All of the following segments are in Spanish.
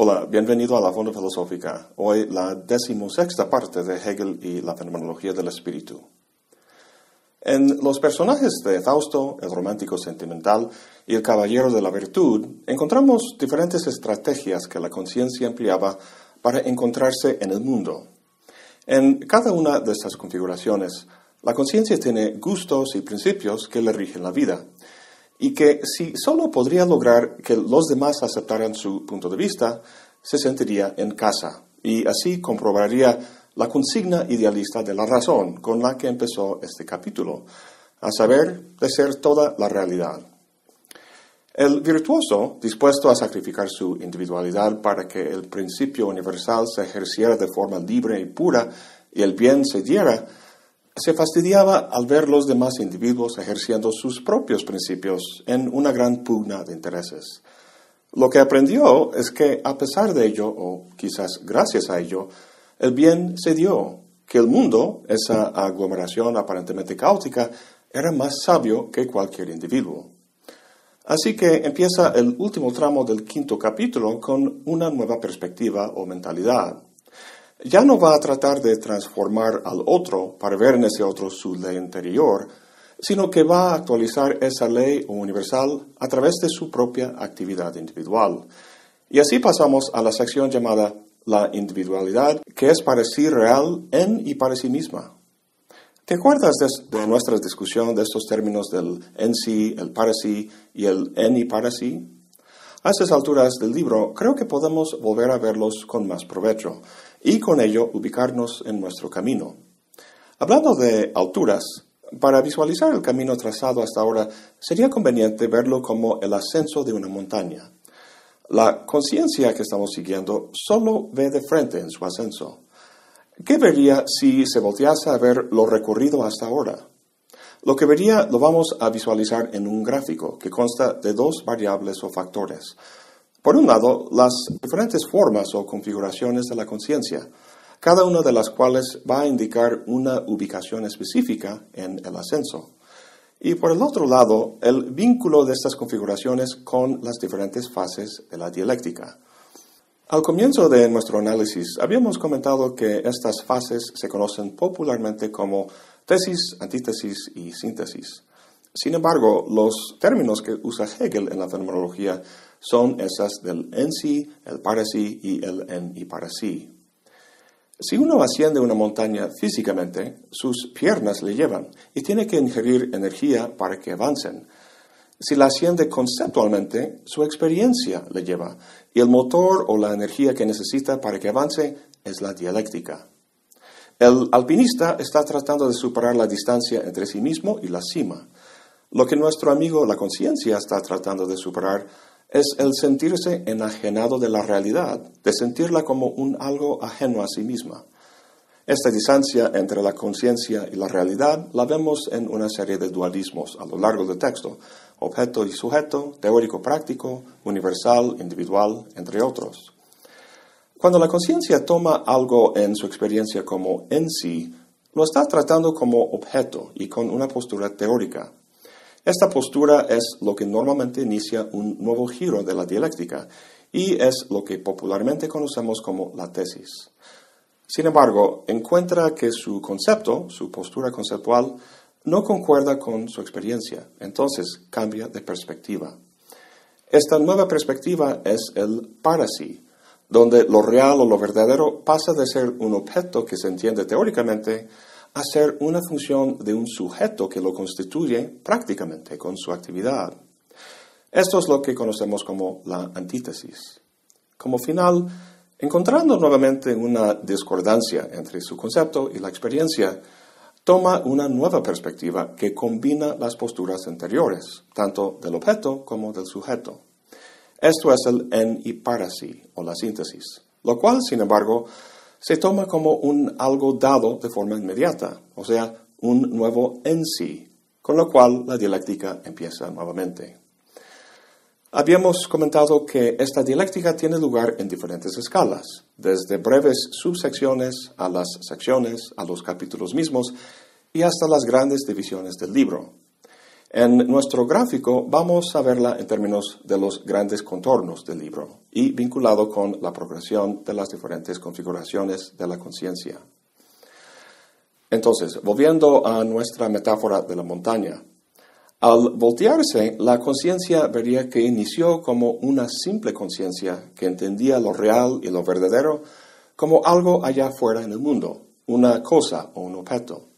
Hola, bienvenido a la Fonda Filosófica. Hoy la decimosexta parte de Hegel y la fenomenología del espíritu. En los personajes de Fausto, el romántico sentimental, y el caballero de la virtud, encontramos diferentes estrategias que la conciencia empleaba para encontrarse en el mundo. En cada una de estas configuraciones, la conciencia tiene gustos y principios que le rigen la vida, y que si solo podría lograr que los demás aceptaran su punto de vista, se sentiría en casa y así comprobaría la consigna idealista de la razón con la que empezó este capítulo, a saber, de ser toda la realidad. El virtuoso, dispuesto a sacrificar su individualidad para que el principio universal se ejerciera de forma libre y pura y el bien se diera, se fastidiaba al ver los demás individuos ejerciendo sus propios principios en una gran pugna de intereses. Lo que aprendió es que a pesar de ello, o quizás gracias a ello, el bien se dio, que el mundo, esa aglomeración aparentemente caótica, era más sabio que cualquier individuo. Así que empieza el último tramo del quinto capítulo con una nueva perspectiva o mentalidad ya no va a tratar de transformar al otro para ver en ese otro su ley interior, sino que va a actualizar esa ley universal a través de su propia actividad individual. Y así pasamos a la sección llamada la individualidad, que es para sí real en y para sí misma. ¿Te acuerdas de, de nuestra discusión de estos términos del en sí, el para sí y el en y para sí? A estas alturas del libro creo que podemos volver a verlos con más provecho y con ello ubicarnos en nuestro camino. Hablando de alturas, para visualizar el camino trazado hasta ahora sería conveniente verlo como el ascenso de una montaña. La conciencia que estamos siguiendo solo ve de frente en su ascenso. ¿Qué vería si se voltease a ver lo recorrido hasta ahora? Lo que vería lo vamos a visualizar en un gráfico que consta de dos variables o factores. Por un lado, las diferentes formas o configuraciones de la conciencia, cada una de las cuales va a indicar una ubicación específica en el ascenso. Y por el otro lado, el vínculo de estas configuraciones con las diferentes fases de la dialéctica. Al comienzo de nuestro análisis, habíamos comentado que estas fases se conocen popularmente como tesis, antítesis y síntesis. Sin embargo, los términos que usa Hegel en la fenomenología son esas del en sí, el para sí y el en y para sí. Si uno asciende una montaña físicamente, sus piernas le llevan y tiene que ingerir energía para que avancen. Si la asciende conceptualmente, su experiencia le lleva y el motor o la energía que necesita para que avance es la dialéctica. El alpinista está tratando de superar la distancia entre sí mismo y la cima. Lo que nuestro amigo la conciencia está tratando de superar es el sentirse enajenado de la realidad, de sentirla como un algo ajeno a sí misma. Esta distancia entre la conciencia y la realidad la vemos en una serie de dualismos a lo largo del texto, objeto y sujeto, teórico práctico, universal, individual, entre otros. Cuando la conciencia toma algo en su experiencia como en sí, lo está tratando como objeto y con una postura teórica. Esta postura es lo que normalmente inicia un nuevo giro de la dialéctica y es lo que popularmente conocemos como la tesis. Sin embargo, encuentra que su concepto, su postura conceptual, no concuerda con su experiencia, entonces cambia de perspectiva. Esta nueva perspectiva es el para sí, donde lo real o lo verdadero pasa de ser un objeto que se entiende teóricamente a ser una función de un sujeto que lo constituye prácticamente con su actividad. Esto es lo que conocemos como la antítesis. Como final, encontrando nuevamente una discordancia entre su concepto y la experiencia, toma una nueva perspectiva que combina las posturas anteriores, tanto del objeto como del sujeto. Esto es el en y para sí, o la síntesis, lo cual, sin embargo, se toma como un algo dado de forma inmediata, o sea, un nuevo en sí, con lo cual la dialéctica empieza nuevamente. Habíamos comentado que esta dialéctica tiene lugar en diferentes escalas, desde breves subsecciones a las secciones, a los capítulos mismos y hasta las grandes divisiones del libro. En nuestro gráfico vamos a verla en términos de los grandes contornos del libro y vinculado con la progresión de las diferentes configuraciones de la conciencia. Entonces, volviendo a nuestra metáfora de la montaña, al voltearse, la conciencia vería que inició como una simple conciencia que entendía lo real y lo verdadero como algo allá afuera en el mundo, una cosa o un objeto.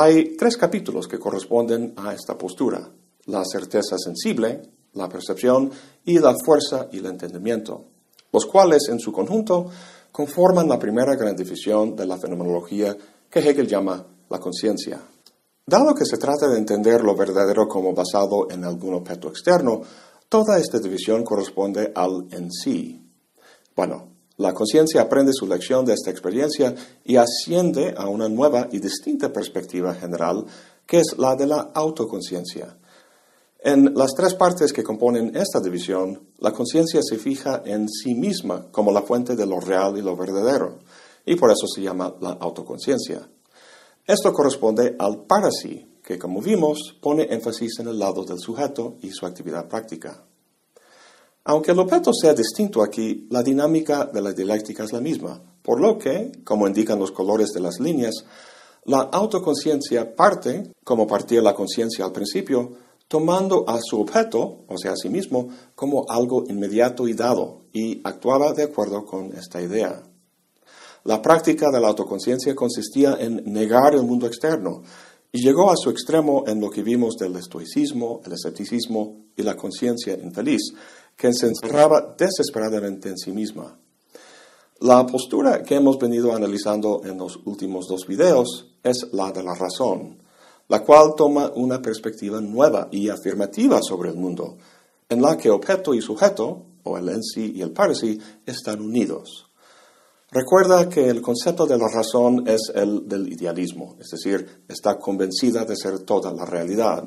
Hay tres capítulos que corresponden a esta postura, la certeza sensible, la percepción y la fuerza y el entendimiento, los cuales en su conjunto conforman la primera gran división de la fenomenología que Hegel llama la conciencia. Dado que se trata de entender lo verdadero como basado en algún objeto externo, toda esta división corresponde al en sí. Bueno, la conciencia aprende su lección de esta experiencia y asciende a una nueva y distinta perspectiva general, que es la de la autoconciencia. En las tres partes que componen esta división, la conciencia se fija en sí misma como la fuente de lo real y lo verdadero, y por eso se llama la autoconciencia. Esto corresponde al para sí, que como vimos pone énfasis en el lado del sujeto y su actividad práctica. Aunque el objeto sea distinto aquí, la dinámica de la dialéctica es la misma, por lo que, como indican los colores de las líneas, la autoconciencia parte, como partía la conciencia al principio, tomando a su objeto, o sea, a sí mismo, como algo inmediato y dado, y actuaba de acuerdo con esta idea. La práctica de la autoconciencia consistía en negar el mundo externo y llegó a su extremo en lo que vimos del estoicismo, el escepticismo y la conciencia infeliz, que se encerraba desesperadamente en sí misma. La postura que hemos venido analizando en los últimos dos videos es la de la razón, la cual toma una perspectiva nueva y afirmativa sobre el mundo, en la que objeto y sujeto, o el en sí y el para sí, están unidos. Recuerda que el concepto de la razón es el del idealismo, es decir, está convencida de ser toda la realidad.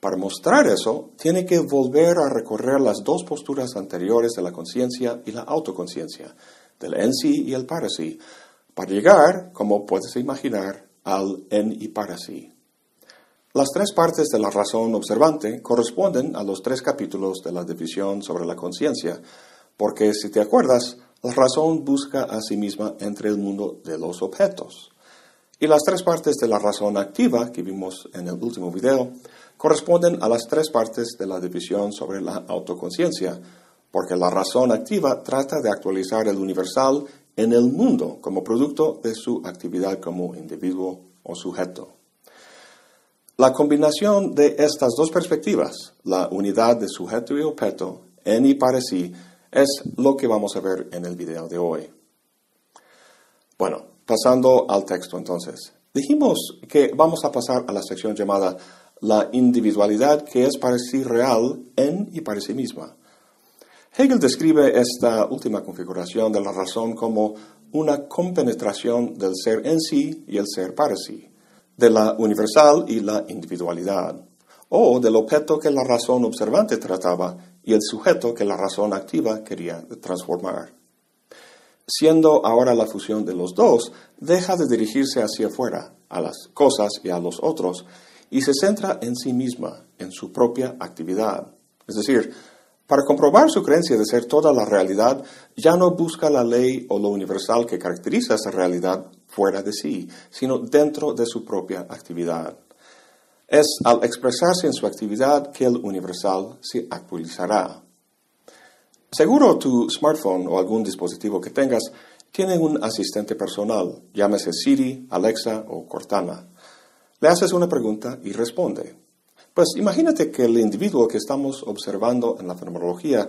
Para mostrar eso, tiene que volver a recorrer las dos posturas anteriores de la conciencia y la autoconciencia, del en sí y el para sí, para llegar, como puedes imaginar, al en y para sí. Las tres partes de la razón observante corresponden a los tres capítulos de la división sobre la conciencia, porque si te acuerdas, la razón busca a sí misma entre el mundo de los objetos. Y las tres partes de la razón activa que vimos en el último video corresponden a las tres partes de la división sobre la autoconciencia, porque la razón activa trata de actualizar el universal en el mundo como producto de su actividad como individuo o sujeto. La combinación de estas dos perspectivas, la unidad de sujeto y objeto, en y para sí, es lo que vamos a ver en el video de hoy. Bueno, pasando al texto entonces. Dijimos que vamos a pasar a la sección llamada la individualidad que es para sí real en y para sí misma. Hegel describe esta última configuración de la razón como una compenetración del ser en sí y el ser para sí, de la universal y la individualidad, o del objeto que la razón observante trataba y el sujeto que la razón activa quería transformar. Siendo ahora la fusión de los dos, deja de dirigirse hacia afuera, a las cosas y a los otros, y se centra en sí misma, en su propia actividad. Es decir, para comprobar su creencia de ser toda la realidad, ya no busca la ley o lo universal que caracteriza esa realidad fuera de sí, sino dentro de su propia actividad. Es al expresarse en su actividad que el universal se actualizará. Seguro tu smartphone o algún dispositivo que tengas tiene un asistente personal, llámese Siri, Alexa o Cortana. Le haces una pregunta y responde. Pues imagínate que el individuo que estamos observando en la fenomenología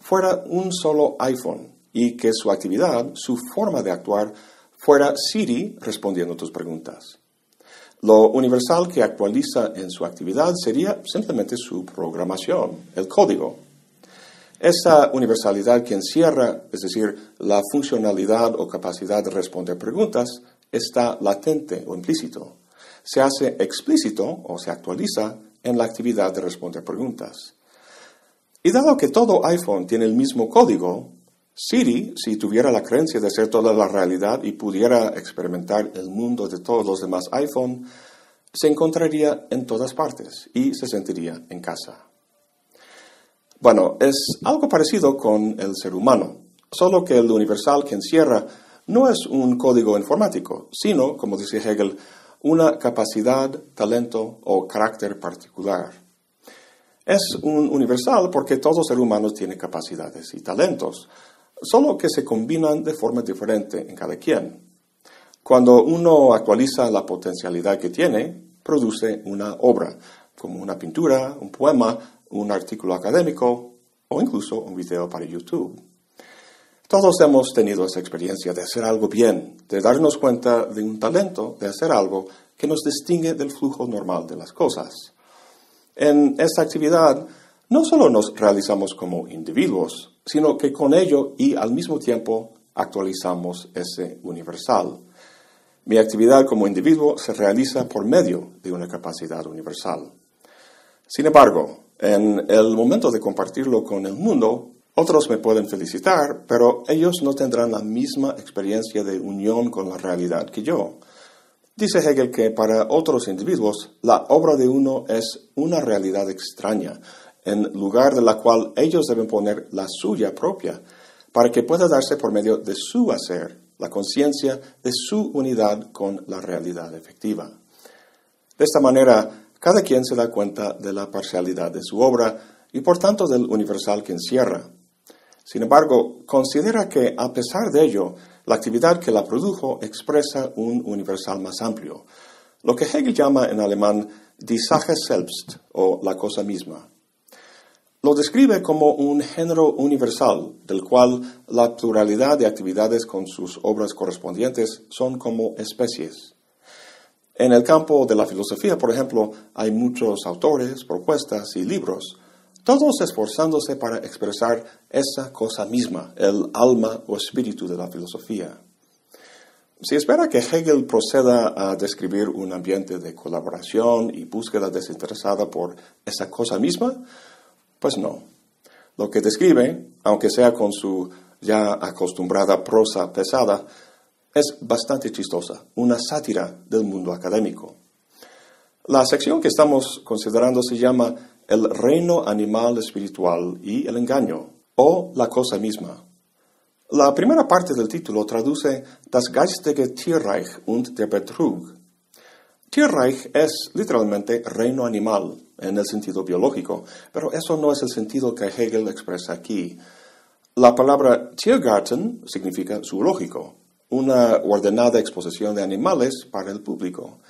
fuera un solo iPhone y que su actividad, su forma de actuar, fuera Siri respondiendo tus preguntas. Lo universal que actualiza en su actividad sería simplemente su programación, el código. Esa universalidad que encierra, es decir, la funcionalidad o capacidad de responder preguntas, está latente o implícito. Se hace explícito o se actualiza en la actividad de responder preguntas. Y dado que todo iPhone tiene el mismo código, Siri, si tuviera la creencia de ser toda la realidad y pudiera experimentar el mundo de todos los demás iPhone, se encontraría en todas partes y se sentiría en casa. Bueno, es algo parecido con el ser humano, solo que el universal que encierra no es un código informático, sino, como dice Hegel, una capacidad, talento o carácter particular. Es un universal porque todo ser humano tiene capacidades y talentos, solo que se combinan de forma diferente en cada quien. Cuando uno actualiza la potencialidad que tiene, produce una obra, como una pintura, un poema, un artículo académico o incluso un video para YouTube. Todos hemos tenido esa experiencia de hacer algo bien, de darnos cuenta de un talento, de hacer algo que nos distingue del flujo normal de las cosas. En esta actividad no solo nos realizamos como individuos, sino que con ello y al mismo tiempo actualizamos ese universal. Mi actividad como individuo se realiza por medio de una capacidad universal. Sin embargo, en el momento de compartirlo con el mundo, otros me pueden felicitar, pero ellos no tendrán la misma experiencia de unión con la realidad que yo. Dice Hegel que para otros individuos la obra de uno es una realidad extraña, en lugar de la cual ellos deben poner la suya propia, para que pueda darse por medio de su hacer, la conciencia de su unidad con la realidad efectiva. De esta manera, cada quien se da cuenta de la parcialidad de su obra y por tanto del universal que encierra. Sin embargo, considera que, a pesar de ello, la actividad que la produjo expresa un universal más amplio, lo que Hegel llama en alemán die Sache selbst, o la cosa misma. Lo describe como un género universal, del cual la pluralidad de actividades con sus obras correspondientes son como especies. En el campo de la filosofía, por ejemplo, hay muchos autores, propuestas y libros, todos esforzándose para expresar esa cosa misma, el alma o espíritu de la filosofía. Si espera que Hegel proceda a describir un ambiente de colaboración y búsqueda desinteresada por esa cosa misma, pues no. Lo que describe, aunque sea con su ya acostumbrada prosa pesada, es bastante chistosa, una sátira del mundo académico. La sección que estamos considerando se llama el reino animal espiritual y el engaño, o la cosa misma. La primera parte del título traduce Das geistige Tierreich und der Betrug. Tierreich es literalmente reino animal en el sentido biológico, pero eso no es el sentido que Hegel expresa aquí. La palabra Tiergarten significa zoológico, una ordenada exposición de animales para el público.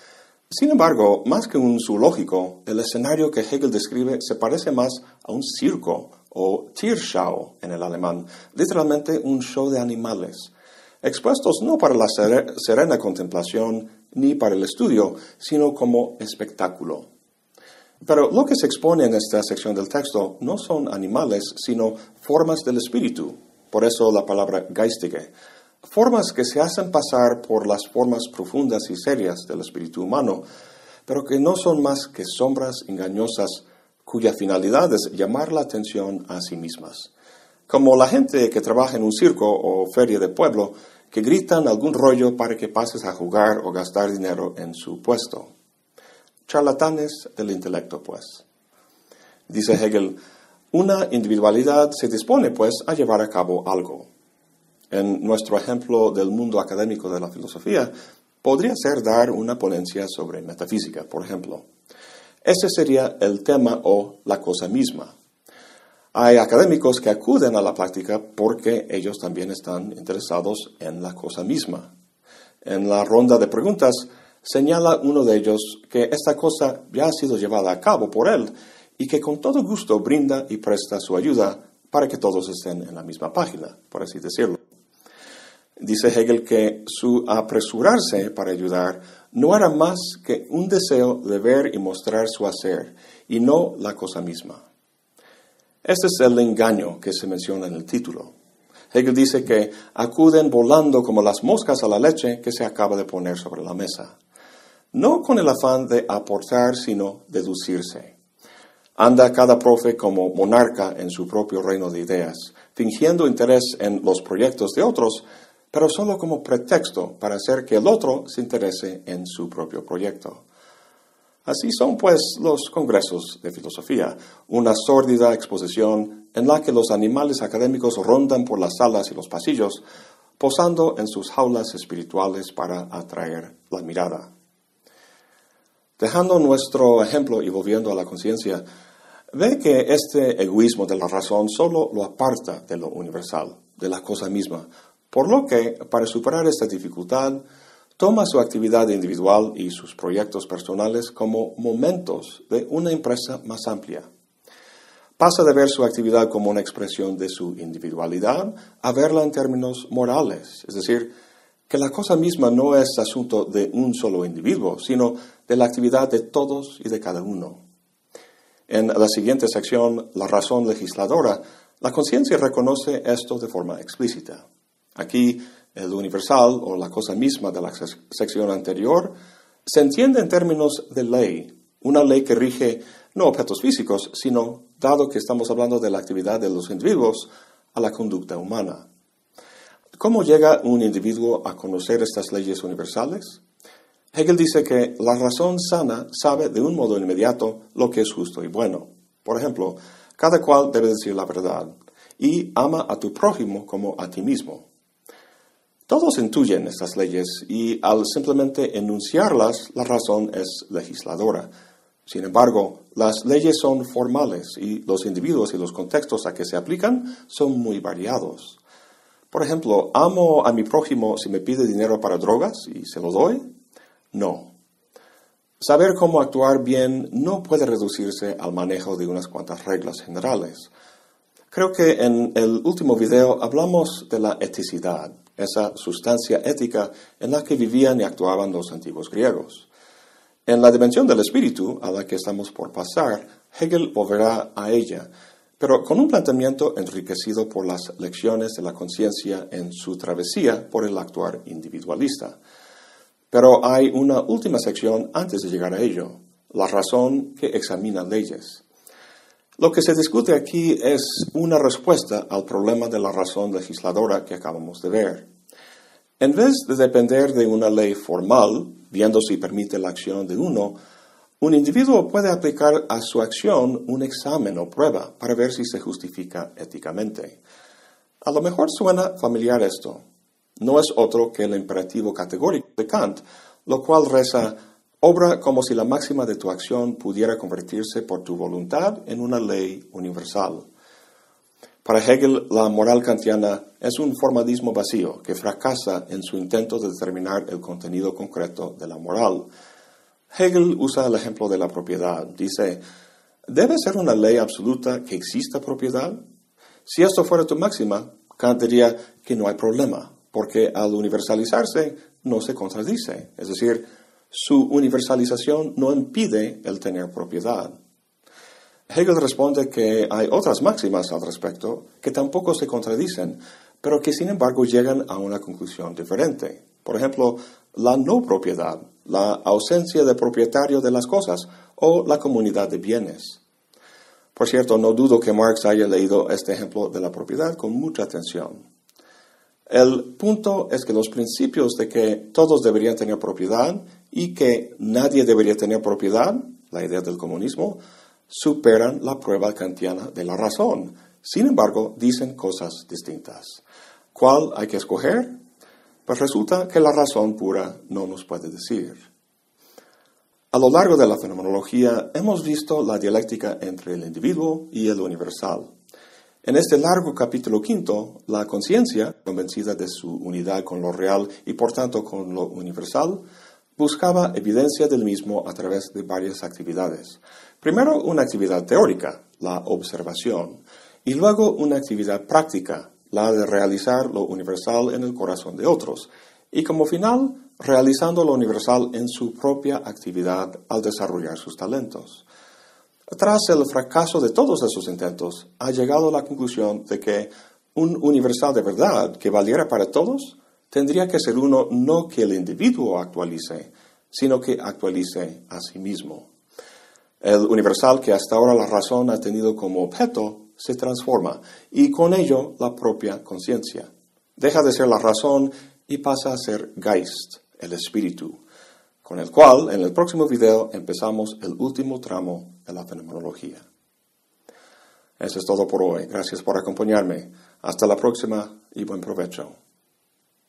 Sin embargo, más que un zoológico, el escenario que Hegel describe se parece más a un circo o Tierschau en el alemán, literalmente un show de animales, expuestos no para la serena contemplación ni para el estudio, sino como espectáculo. Pero lo que se expone en esta sección del texto no son animales, sino formas del espíritu, por eso la palabra geistige, formas que se hacen pasar por las formas profundas y serias del espíritu humano, pero que no son más que sombras engañosas cuya finalidad es llamar la atención a sí mismas. Como la gente que trabaja en un circo o feria de pueblo, que gritan algún rollo para que pases a jugar o gastar dinero en su puesto. Charlatanes del intelecto, pues. Dice Hegel, una individualidad se dispone, pues, a llevar a cabo algo. En nuestro ejemplo del mundo académico de la filosofía, podría ser dar una ponencia sobre metafísica, por ejemplo. Ese sería el tema o la cosa misma. Hay académicos que acuden a la práctica porque ellos también están interesados en la cosa misma. En la ronda de preguntas señala uno de ellos que esta cosa ya ha sido llevada a cabo por él y que con todo gusto brinda y presta su ayuda para que todos estén en la misma página, por así decirlo. Dice Hegel que su apresurarse para ayudar no era más que un deseo de ver y mostrar su hacer, y no la cosa misma. Este es el engaño que se menciona en el título. Hegel dice que acuden volando como las moscas a la leche que se acaba de poner sobre la mesa. No con el afán de aportar, sino deducirse. Anda cada profe como monarca en su propio reino de ideas, fingiendo interés en los proyectos de otros, pero solo como pretexto para hacer que el otro se interese en su propio proyecto. Así son, pues, los congresos de filosofía, una sórdida exposición en la que los animales académicos rondan por las salas y los pasillos, posando en sus jaulas espirituales para atraer la mirada. Dejando nuestro ejemplo y volviendo a la conciencia, ve que este egoísmo de la razón solo lo aparta de lo universal, de la cosa misma, por lo que, para superar esta dificultad, toma su actividad individual y sus proyectos personales como momentos de una empresa más amplia. Pasa de ver su actividad como una expresión de su individualidad a verla en términos morales, es decir, que la cosa misma no es asunto de un solo individuo, sino de la actividad de todos y de cada uno. En la siguiente sección, la razón legisladora, la conciencia reconoce esto de forma explícita. Aquí el universal o la cosa misma de la sección anterior, se entiende en términos de ley, una ley que rige no objetos físicos, sino, dado que estamos hablando de la actividad de los individuos, a la conducta humana. ¿Cómo llega un individuo a conocer estas leyes universales? Hegel dice que la razón sana sabe de un modo inmediato lo que es justo y bueno. Por ejemplo, cada cual debe decir la verdad y ama a tu prójimo como a ti mismo. Todos intuyen estas leyes y al simplemente enunciarlas, la razón es legisladora. Sin embargo, las leyes son formales y los individuos y los contextos a que se aplican son muy variados. Por ejemplo, ¿amo a mi prójimo si me pide dinero para drogas y se lo doy? No. Saber cómo actuar bien no puede reducirse al manejo de unas cuantas reglas generales. Creo que en el último video hablamos de la eticidad, esa sustancia ética en la que vivían y actuaban los antiguos griegos. En la dimensión del espíritu, a la que estamos por pasar, Hegel volverá a ella, pero con un planteamiento enriquecido por las lecciones de la conciencia en su travesía por el actuar individualista. Pero hay una última sección antes de llegar a ello, la razón que examina leyes. Lo que se discute aquí es una respuesta al problema de la razón legisladora que acabamos de ver. En vez de depender de una ley formal, viendo si permite la acción de uno, un individuo puede aplicar a su acción un examen o prueba para ver si se justifica éticamente. A lo mejor suena familiar esto. No es otro que el imperativo categórico de Kant, lo cual reza Obra como si la máxima de tu acción pudiera convertirse por tu voluntad en una ley universal. Para Hegel, la moral kantiana es un formalismo vacío que fracasa en su intento de determinar el contenido concreto de la moral. Hegel usa el ejemplo de la propiedad. Dice, ¿debe ser una ley absoluta que exista propiedad? Si esto fuera tu máxima, Kant diría que no hay problema, porque al universalizarse no se contradice. Es decir, su universalización no impide el tener propiedad. Hegel responde que hay otras máximas al respecto que tampoco se contradicen, pero que sin embargo llegan a una conclusión diferente. Por ejemplo, la no propiedad, la ausencia de propietario de las cosas o la comunidad de bienes. Por cierto, no dudo que Marx haya leído este ejemplo de la propiedad con mucha atención. El punto es que los principios de que todos deberían tener propiedad y que nadie debería tener propiedad, la idea del comunismo, superan la prueba kantiana de la razón. Sin embargo, dicen cosas distintas. ¿Cuál hay que escoger? Pues resulta que la razón pura no nos puede decir. A lo largo de la fenomenología hemos visto la dialéctica entre el individuo y el universal. En este largo capítulo quinto, la conciencia, convencida de su unidad con lo real y por tanto con lo universal, buscaba evidencia del mismo a través de varias actividades. Primero una actividad teórica, la observación, y luego una actividad práctica, la de realizar lo universal en el corazón de otros, y como final, realizando lo universal en su propia actividad al desarrollar sus talentos. Tras el fracaso de todos esos intentos, ha llegado a la conclusión de que un universal de verdad que valiera para todos tendría que ser uno no que el individuo actualice, sino que actualice a sí mismo. El universal que hasta ahora la razón ha tenido como objeto se transforma y con ello la propia conciencia. Deja de ser la razón y pasa a ser Geist, el espíritu. con el cual en el próximo video empezamos el último tramo de la fenomenología. Eso es todo por hoy. Gracias por acompañarme. Hasta la próxima y buen provecho.